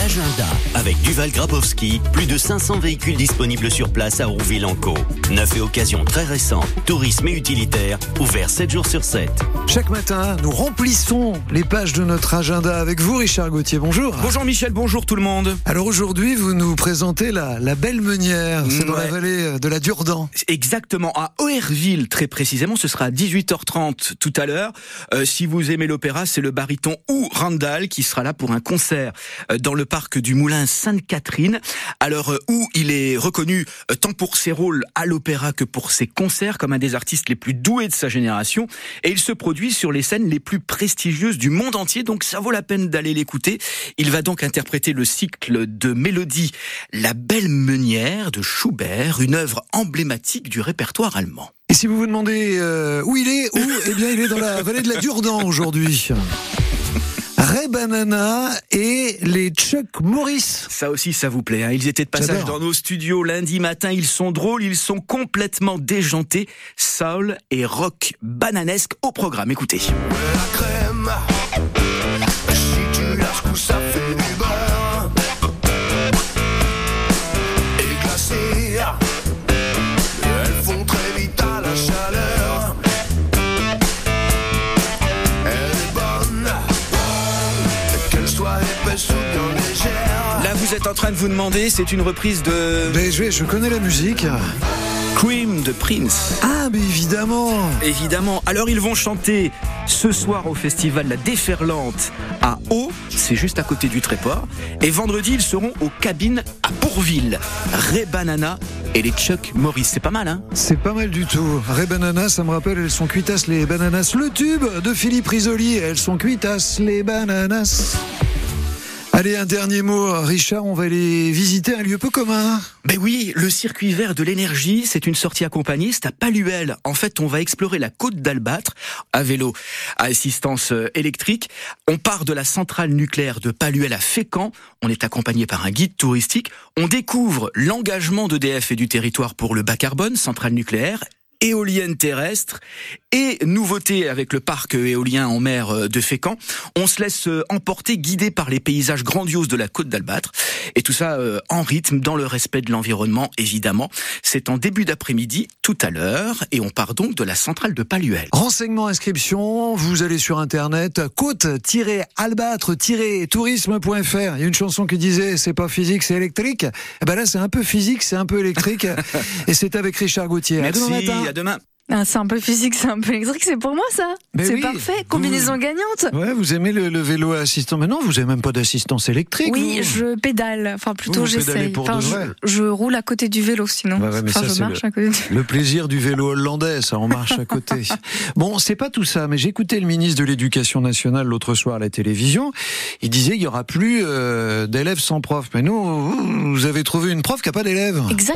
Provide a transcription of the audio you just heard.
L'agenda avec Duval Grabowski, plus de 500 véhicules disponibles sur place à Rouville-en-Caux. Neuf et occasions très récentes, tourisme et utilitaire, ouvert 7 jours sur 7. Chaque matin, nous remplissons les pages de notre agenda avec vous, Richard Gauthier. Bonjour. Bonjour Michel, bonjour tout le monde. Alors aujourd'hui, vous nous présentez la, la Belle Meunière. C'est dans la vallée de la Durdan. Exactement, à Oerville très précisément, ce sera à 18h30 tout à l'heure. Euh, si vous aimez l'opéra, c'est le baryton ou Randall qui sera là pour un concert euh, dans le parc du Moulin Sainte-Catherine. Alors euh, où il est reconnu euh, tant pour ses rôles à l'opéra que pour ses concerts comme un des artistes les plus doués de sa génération et il se produit sur les scènes les plus prestigieuses du monde entier donc ça vaut la peine d'aller l'écouter. Il va donc interpréter le cycle de mélodies La Belle Meunière de Schubert, une œuvre emblématique du répertoire allemand. Et si vous vous demandez euh, où il est, Eh bien, il est dans la vallée de la Durdan aujourd'hui. Ray Banana et les Chuck Morris. Ça aussi, ça vous plaît. Hein ils étaient de passage dans nos studios lundi matin. Ils sont drôles, ils sont complètement déjantés. Soul et rock bananesque au programme. Écoutez. la crème. Si tu la secoues, ça fait Là, vous êtes en train de vous demander, c'est une reprise de Ben, je, vais- je connais la musique. Cream de Prince. Ah, mais évidemment. Évidemment. Alors ils vont chanter ce soir au festival La Déferlante à Eau, c'est juste à côté du Tréport. Et vendredi, ils seront aux cabines à Bourville. Ray Banana et les Chuck Morris. C'est pas mal, hein? C'est pas mal du tout. Ray Banana, ça me rappelle, elles sont cuitas les bananas. Le tube de Philippe Risoli, elles sont cuitas les bananas. Allez, un dernier mot, Richard, on va aller visiter un lieu peu commun. Ben oui, le circuit vert de l'énergie, c'est une sortie accompagnée, c'est à Paluel. En fait, on va explorer la côte d'Albâtre à vélo, à assistance euh, électrique. On part de la centrale nucléaire de Paluel à Fécamp. On est accompagné par un guide touristique. On découvre l'engagement d'EDF et du territoire pour le bas carbone, centrale nucléaire éolienne terrestre et nouveauté avec le parc éolien en mer euh, de Fécamp. On se laisse euh, emporter, guidé par les paysages grandioses de la côte d'Albâtre et tout ça euh, en rythme, dans le respect de l'environnement évidemment. C'est en début d'après-midi tout à l'heure et on part donc de la centrale de Paluel. Renseignements, inscription, vous allez sur internet, côte-albattre-tourisme.fr. Il y a une chanson qui disait c'est pas physique, c'est électrique. Et ben là, c'est un peu physique, c'est un peu électrique. Et c'est avec Richard Gauthier. À demain Merci, matin. À demain. Ah, c'est un peu physique, c'est un peu électrique, c'est pour moi ça. Mais c'est oui. parfait, combinaison gagnante. Ouais, vous aimez le, le vélo à assistant. Mais non, vous avez même pas d'assistance électrique. Oui, vous. je pédale, enfin plutôt j'essaye. Enfin, je, roule à côté du vélo sinon. Ouais, ouais, mais enfin, ça, je marche le- à côté du Le plaisir du vélo hollandais, ça, on marche à côté. Bon, c'est pas tout ça, mais j'écoutais le ministre de l'Éducation nationale l'autre soir à la télévision. Il disait qu'il y aura plus euh, d'élèves sans prof. Mais nous, vous, avez trouvé une prof qui a pas d'élèves. Exactement.